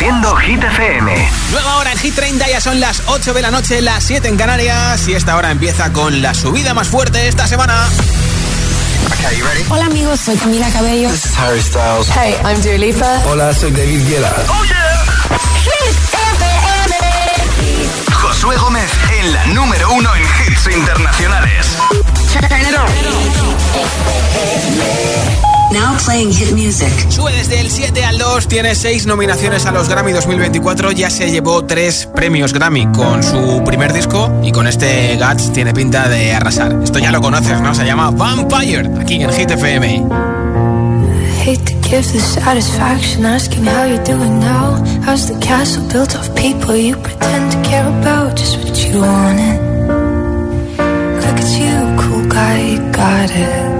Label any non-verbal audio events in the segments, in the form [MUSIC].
Reproduciendo Hit FM. Nueva hora en Hit 30, ya son las 8 de la noche, las 7 en Canarias. Y esta hora empieza con la subida más fuerte esta semana. Hola amigos, soy Camila Cabello. This is Harry Styles. Hey, I'm Dua Lipa. Hola, soy David Guetta. Oh yeah. Hit FM. Josué Gómez en la número uno en hits internacionales. Now playing hit music. Sube desde el 7 al 2, tiene 6 nominaciones a los Grammy 2024, ya se llevó 3 premios Grammy con su primer disco y con este Guts tiene pinta de arrasar. Esto ya lo conoces, ¿no? Se llama Vampire, aquí en Hit FM. hate to give the satisfaction asking how you're doing now. How's the castle built of people you pretend to care about? Just what you wanted. Look at you, cool guy, you got it.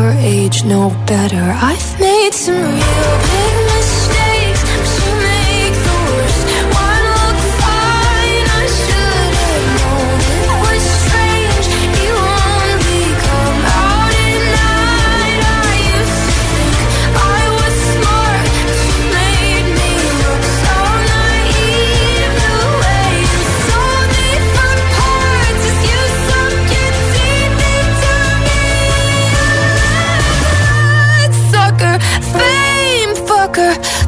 your age know better. I've made some real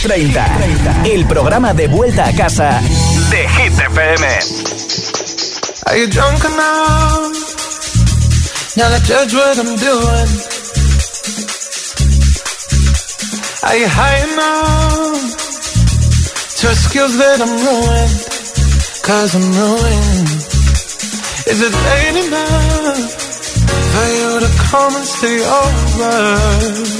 Hit 30, el programa de vuelta a casa de Hit FM. Are you drunk enough? Now to judge what I'm doing. Are you high enough to skills that I'm ruined? Cause I'm ruined. Is it late enough for you to come and stay over?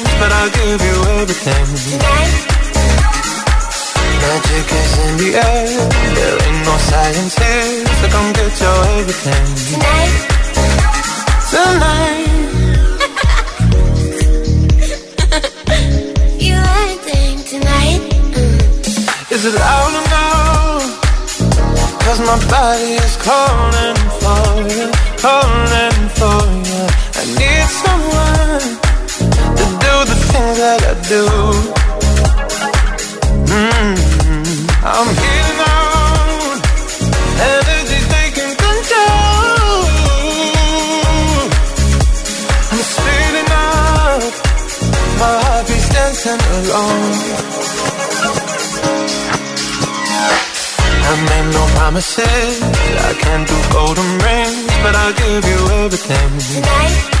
but I'll give you everything. Magic is in the air, there ain't no science here, so come get your everything. [LAUGHS] Tonight. You anything tonight? Is it loud enough? Cause my body is calling for you, calling for you. I need someone do. Mm-hmm. I'm here now, energy's taking control. I'm speeding up, my heart beats dancing alone. I made no promises. I can't do golden rings, but I'll give you everything. Tonight.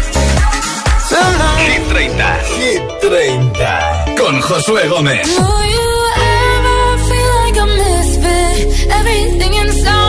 Hit 30. Hit 30. Con Josué Gómez. Do you ever feel like a misfit? Everything inside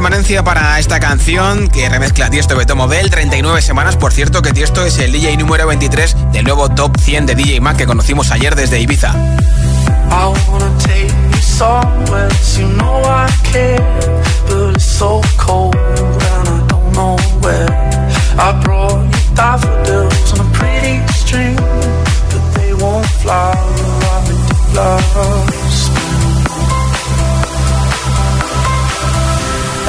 permanencia para esta canción que remezcla Tiesto Beto Model, 39 semanas. Por cierto, que Tiesto es el DJ número 23 del nuevo Top 100 de DJ Mac que conocimos ayer desde Ibiza.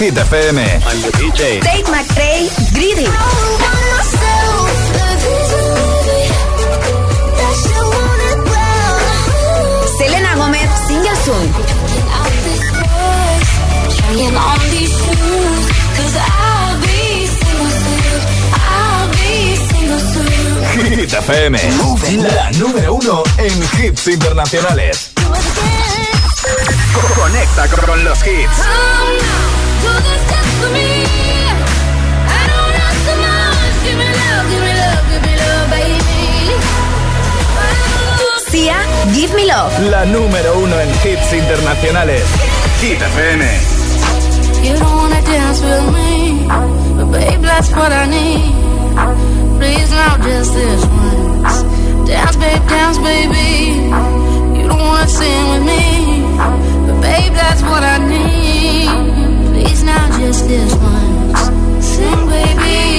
Hit FM. I'm the DJ. Tate McRae, Greedy. Selena Gomez, Single Soon. Hit FM, la número uno en hits internacionales. Give Me Love. La número uno en hits internacionales. Hit FM. You don't wanna dance with me, but babe, that's what I need. Please, now just this once. Dance, babe, dance, baby. don't wanna sing with me, but babe, that's what I need. Please, now just this once, sing, baby.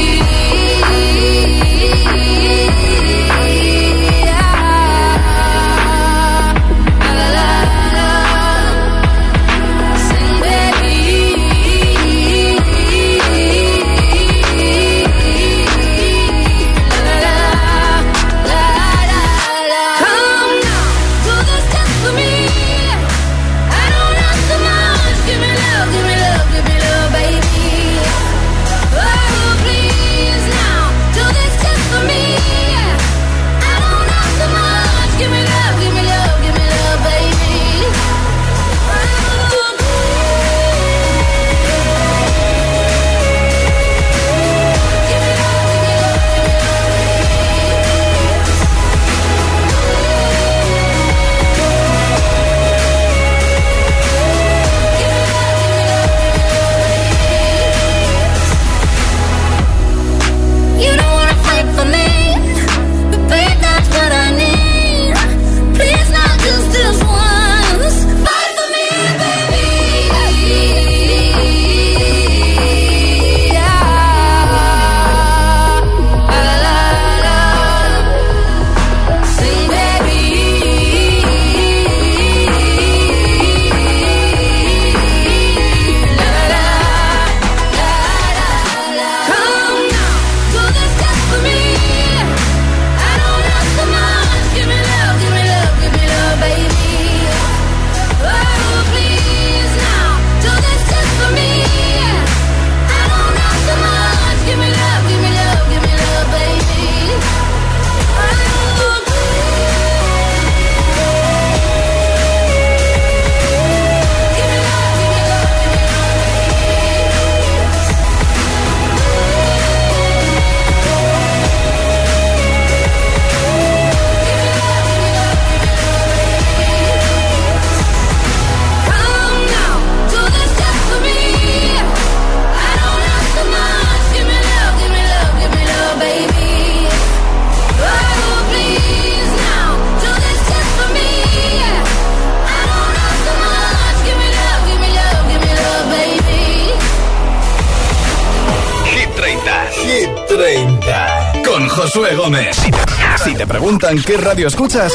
¿En qué radio escuchas,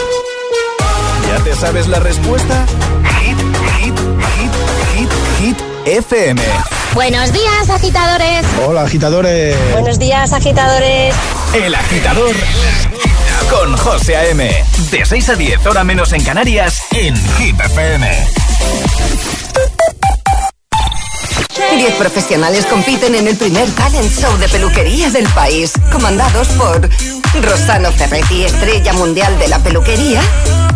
¿ya te sabes la respuesta? Hit, hit, hit, hit, hit, FM. Buenos días, agitadores. Hola, agitadores. Buenos días, agitadores. El agitador con José A.M. De 6 a 10, hora menos en Canarias, en Hit FM. Diez profesionales compiten en el primer talent show de peluquería del país, comandados por Rosano Ferretti, estrella mundial de la peluquería,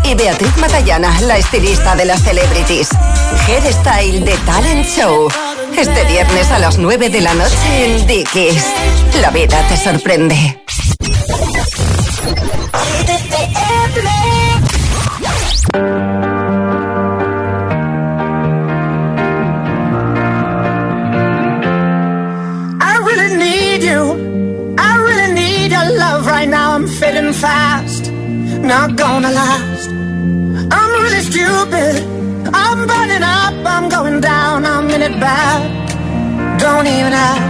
y Beatriz Matallana, la estilista de las celebrities. Style de Talent Show. Este viernes a las 9 de la noche en Dickies. La vida te sorprende. Don't even ask.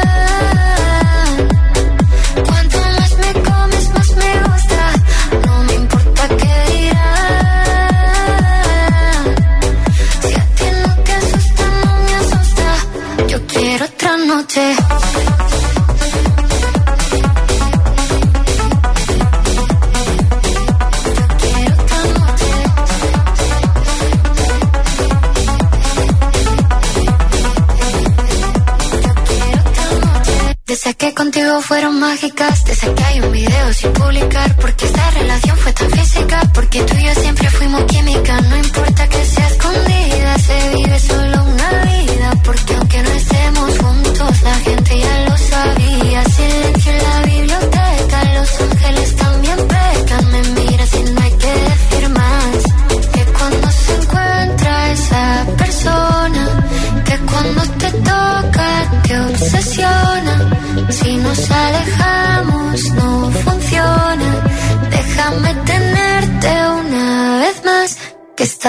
Mágicas, desde que hay un video sin publicar, porque esta relación fue tan física, porque tú y yo siempre fuimos química, no importa que sea escondida, se vive solo una vida, porque aunque no estemos juntos, la gente ya lo sabía,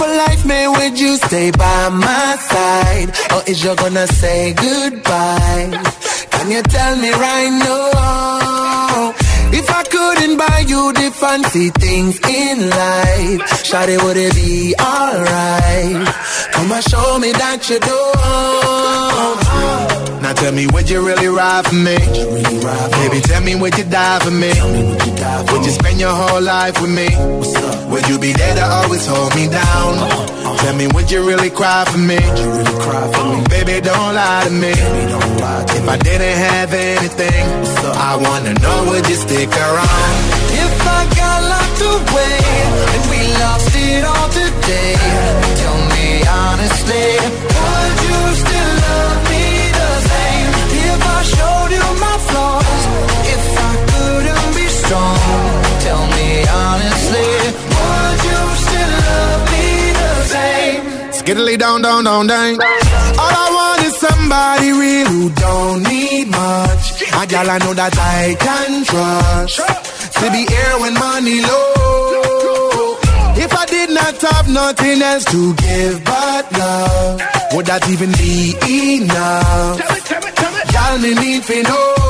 For life, man, would you stay by my side? Or is you gonna say goodbye? Can you tell me right now? If I couldn't buy you the fancy things in life, Shawty, would it be alright? Come and show me that you don't. Now tell me, would you really ride for me? Really ride for Baby, tell me, would you die for me? Would you, die for would you spend your whole life with me? Would you be there to always hold me down? Uh, uh, tell me, would you really cry for me? Really cry for me? Baby, don't lie to me. Baby, lie to if me. I didn't have anything, I wanna know, would you stick around? If I got locked away and we lost it all today, tell me honestly, would you still love me the same? If I showed you my flaws, if I couldn't be strong, tell me honestly, would you still love me the same? Skiddly down, down, down, down. All I want is somebody real who don't need much. A gal I know that I can trust. To be here when money low. If I did not have nothing else to give but love, would that even be enough? Y'all me need to know.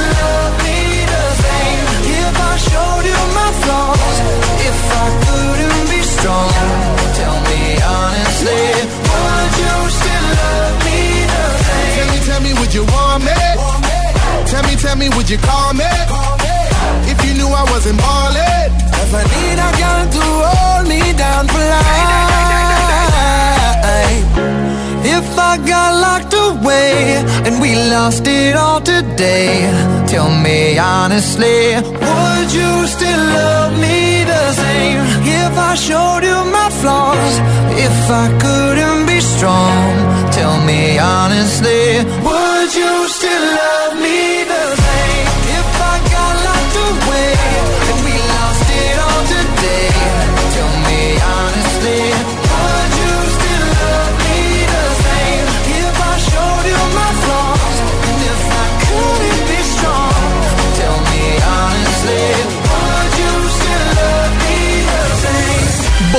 me, me, would you call me? If you knew I wasn't ballin', if I need a girl to hold me down for life. If I got locked away and we lost it all today, tell me honestly, would you still love me the same? If I showed you my flaws, if I couldn't be strong, tell me honestly, would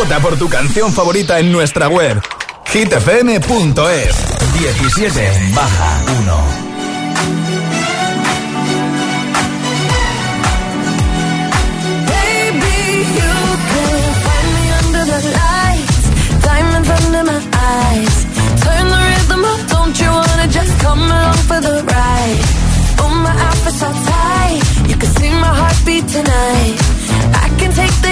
Vota por tu canción favorita en nuestra web hitfm.es 17 baja 1 Baby, you can find me under the lights, diamonds under my eyes. Turn the rhythm up, don't you wanna just come along for the ride? Oh, my outfit's all tight, you can see my heartbeat tonight. I can take the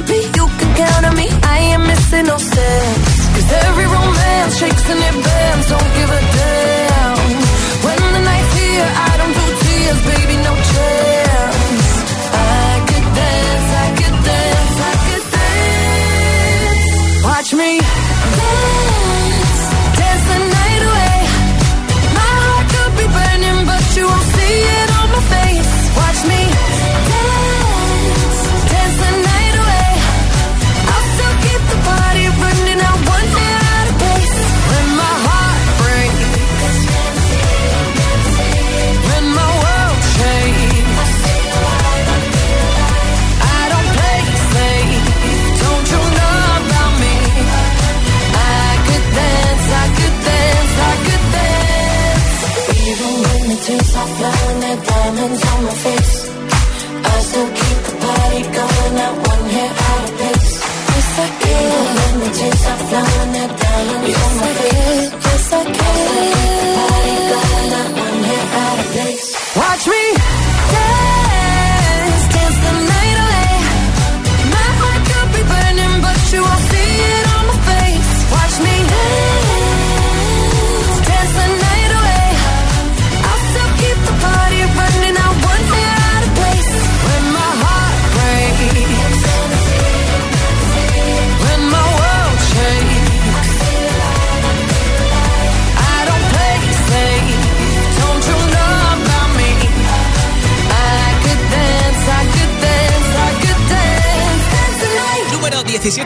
The beat, you can count on me. I ain't missing no steps. Cause every romance shakes and it bends, don't give a damn. When the night's here, I don't do tears, baby, no Watch me dance.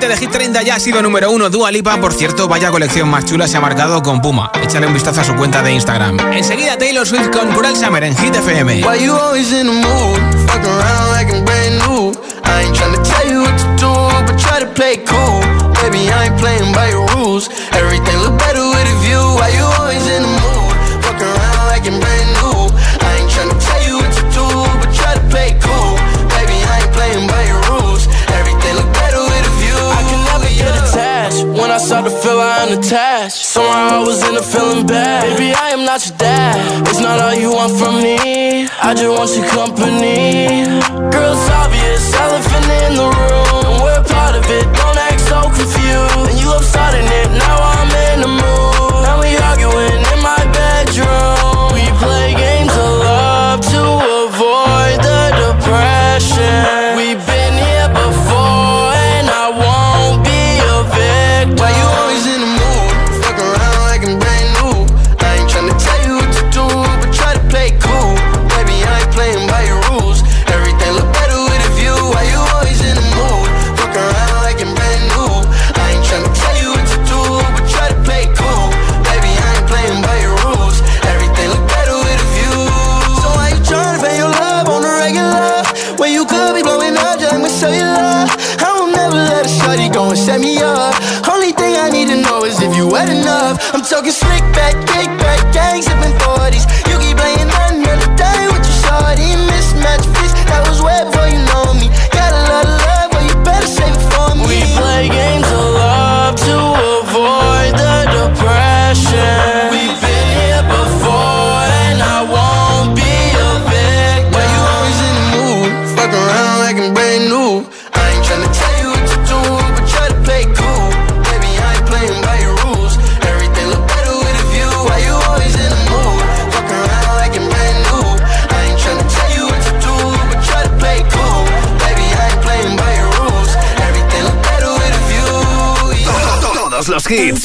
de Hit 30 ya ha sido número 1 Dua Lipa. Por cierto, vaya colección más chula se ha marcado con Puma. Échale un vistazo a su cuenta de Instagram. Enseguida Taylor Swift con Coral Summer en Hit FM. Everything start to feel I am attached. Somehow I was in a feeling bad. Baby, I am not your dad. It's not all you want from me. I just want your company. Girl, it's obvious, elephant in the room. and We're part of it, don't act so confused. Slick back, kick back, gang sipping 40s. hits.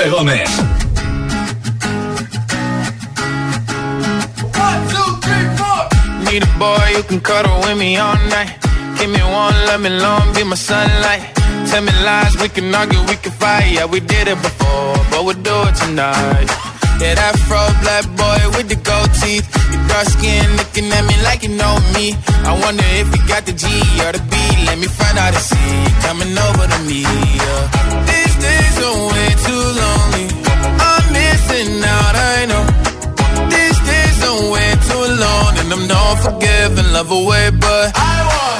Josué Gómez. Need a boy who can cuddle with me all night. Give me one, let me long, be my sunlight. Tell me lies, we can argue, we can fight. Yeah, we did it before, but we'll do it tonight. Yeah, that fro black boy with the gold teeth. Your dark skin looking at me like you know me. I wonder if you got the G or the B. Let me find out and see you coming over to me. Yeah. These days are way too lonely. I'm missing out, I know. These days are way too long, and I'm not forgiving, love away, but I want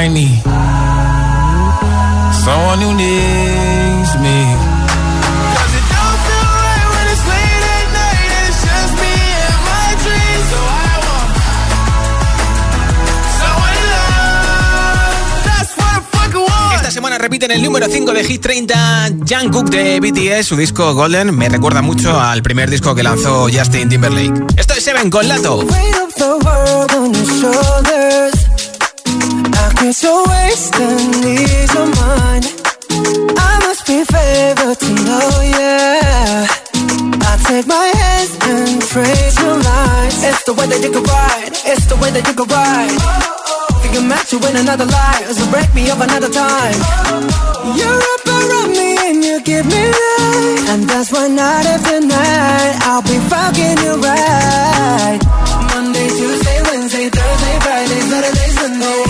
I need someone who needs me. 'Cause it don't feel right when it's late at night and it's just me and my dreams. So I want someone to love. That's what I fucking want. Esta semana repiten el número 5 de Hit 30 Jungkook de BTS, su disco Golden. Me recuerda mucho al primer disco que lanzó Justin Timberlake. Esto es Seven con Latto. Weight of the world on your. I guess you're wasting ease of mind. I must be favored to know, yeah. I take my hands and trace your lines. It's the way that you can ride. It's the way that you can ride. You can match you in another life, so break me up another time. You're up around me and you give me life, and that's why night after night I'll be fucking you right. Monday, Tuesday, Wednesday, Thursday, Friday, Saturday, Sunday.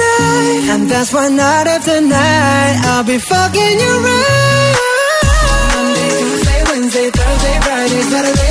That's why night after night I'll be fucking you right. Monday, Tuesday, Wednesday, Thursday, Friday, Saturday,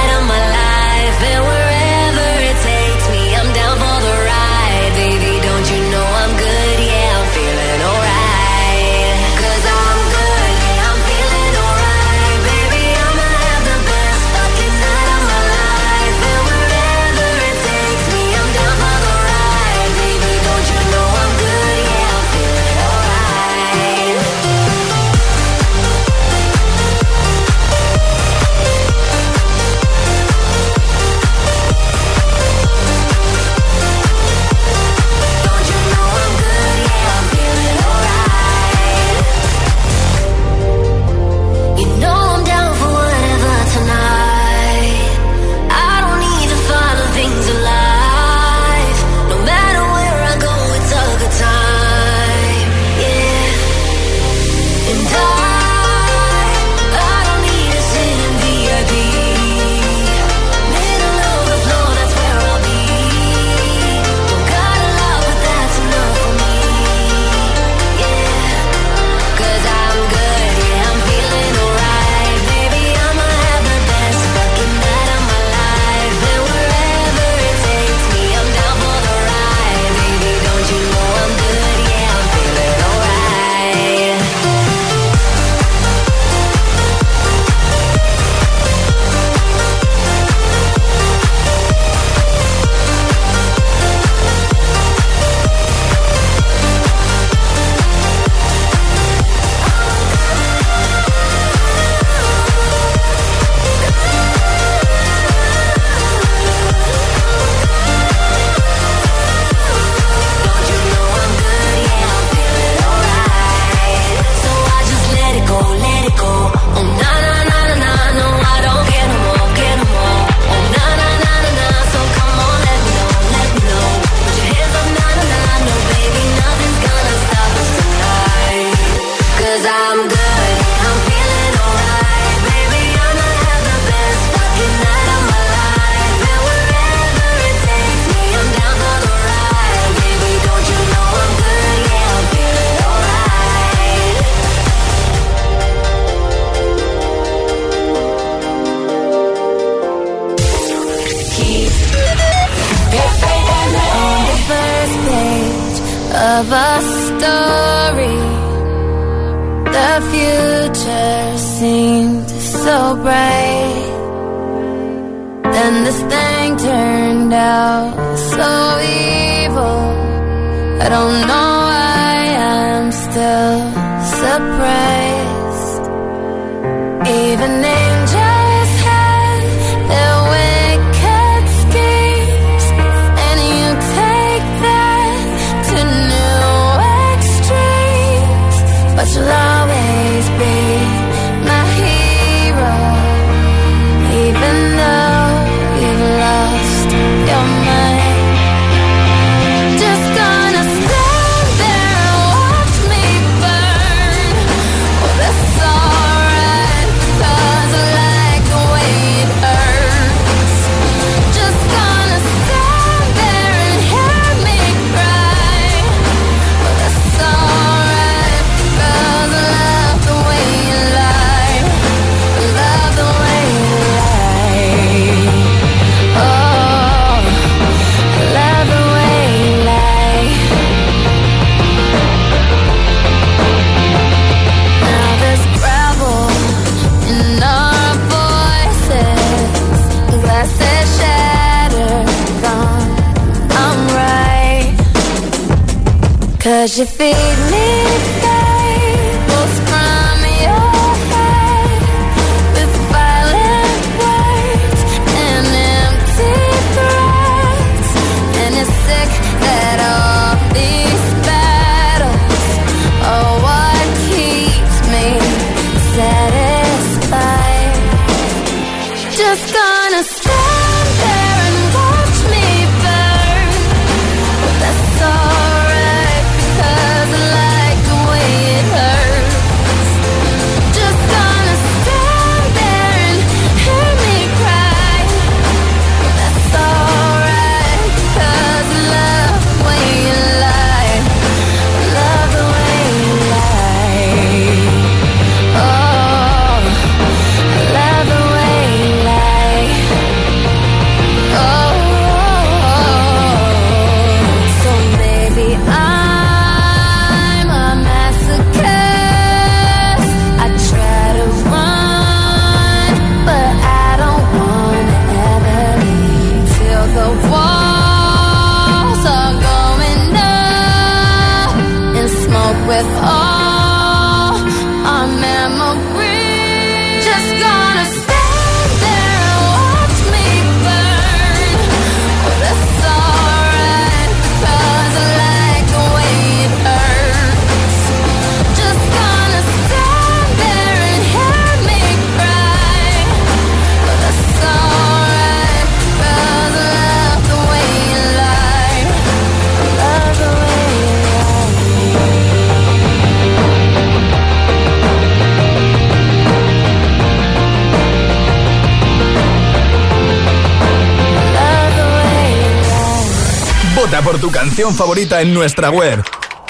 canción favorita en nuestra web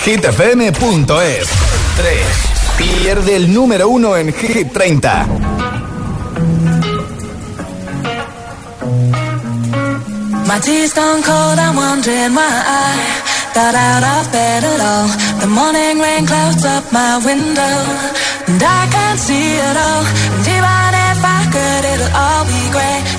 hitfm.es 3. Pierde el número uno en Hit 30. My tea's gone cold, I'm wondering why I got out of bed at all. The morning rain clouds up my window, and I can't see it all. And even if I could, it'll all be great.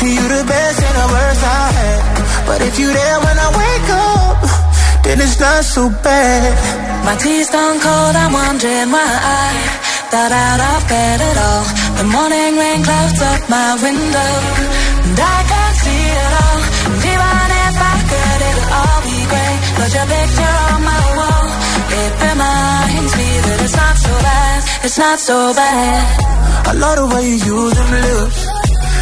You the best and the worst I had. But if you there when I wake up, then it's not so bad. My tea's gone cold, I'm wondering why I Thought out of bed at all. The morning rain clouds up my window, and I can't see it all. And even if I could, it'll all be great. But your picture on my wall, it reminds me that it's not so bad, it's not so bad. I love the way you use them lips.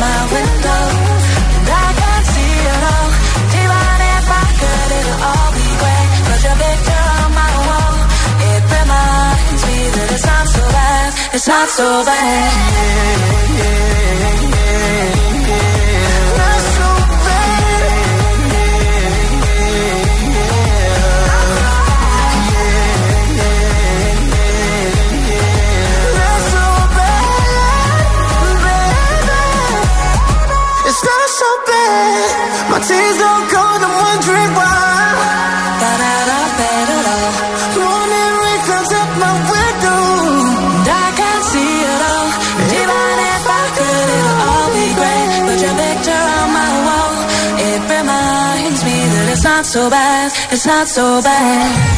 my window, and I can't see it all. Even if I could, it'll all be great. But your picture on my wall, it reminds me that it's not so bad, it's not so bad. Not so bad. My tears don't cold, I'm wondering why. Out of bed at all. Morning rain comes up my window. And I can't see it all. Even if I could, it'll all be great. But your picture on my wall, it reminds me that it's not so bad, it's not so bad.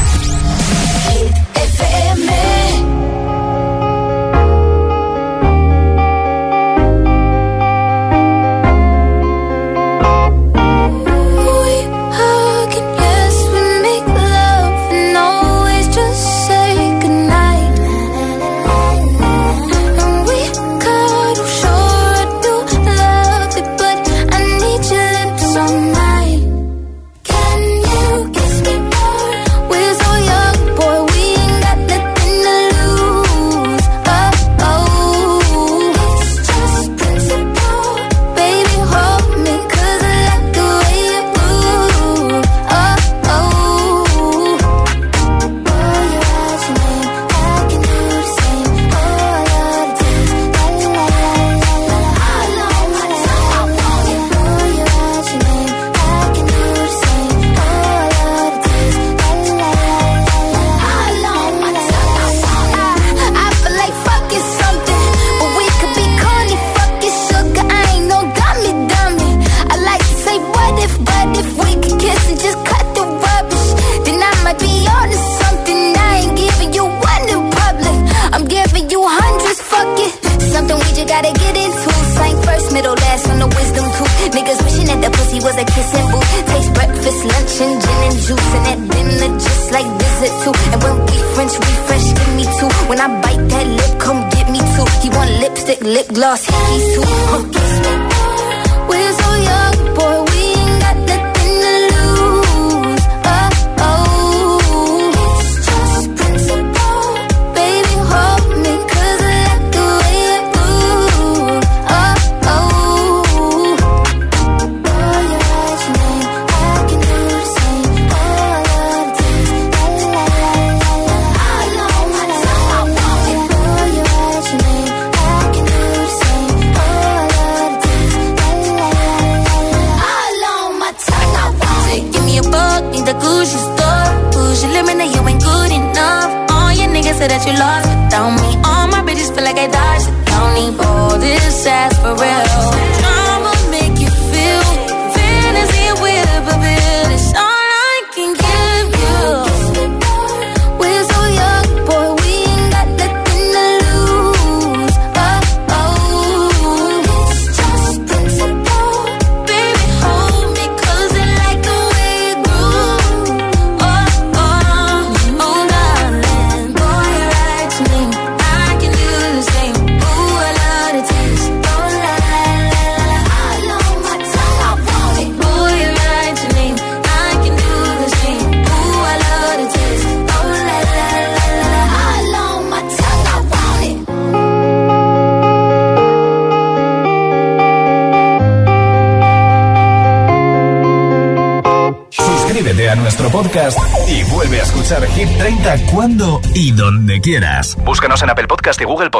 Quieras. Búscanos en Apple Podcast y Google.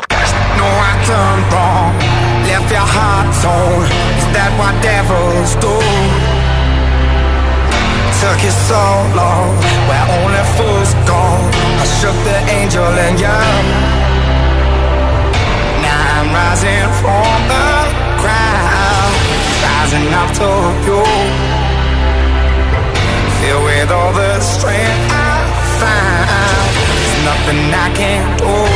I can't hold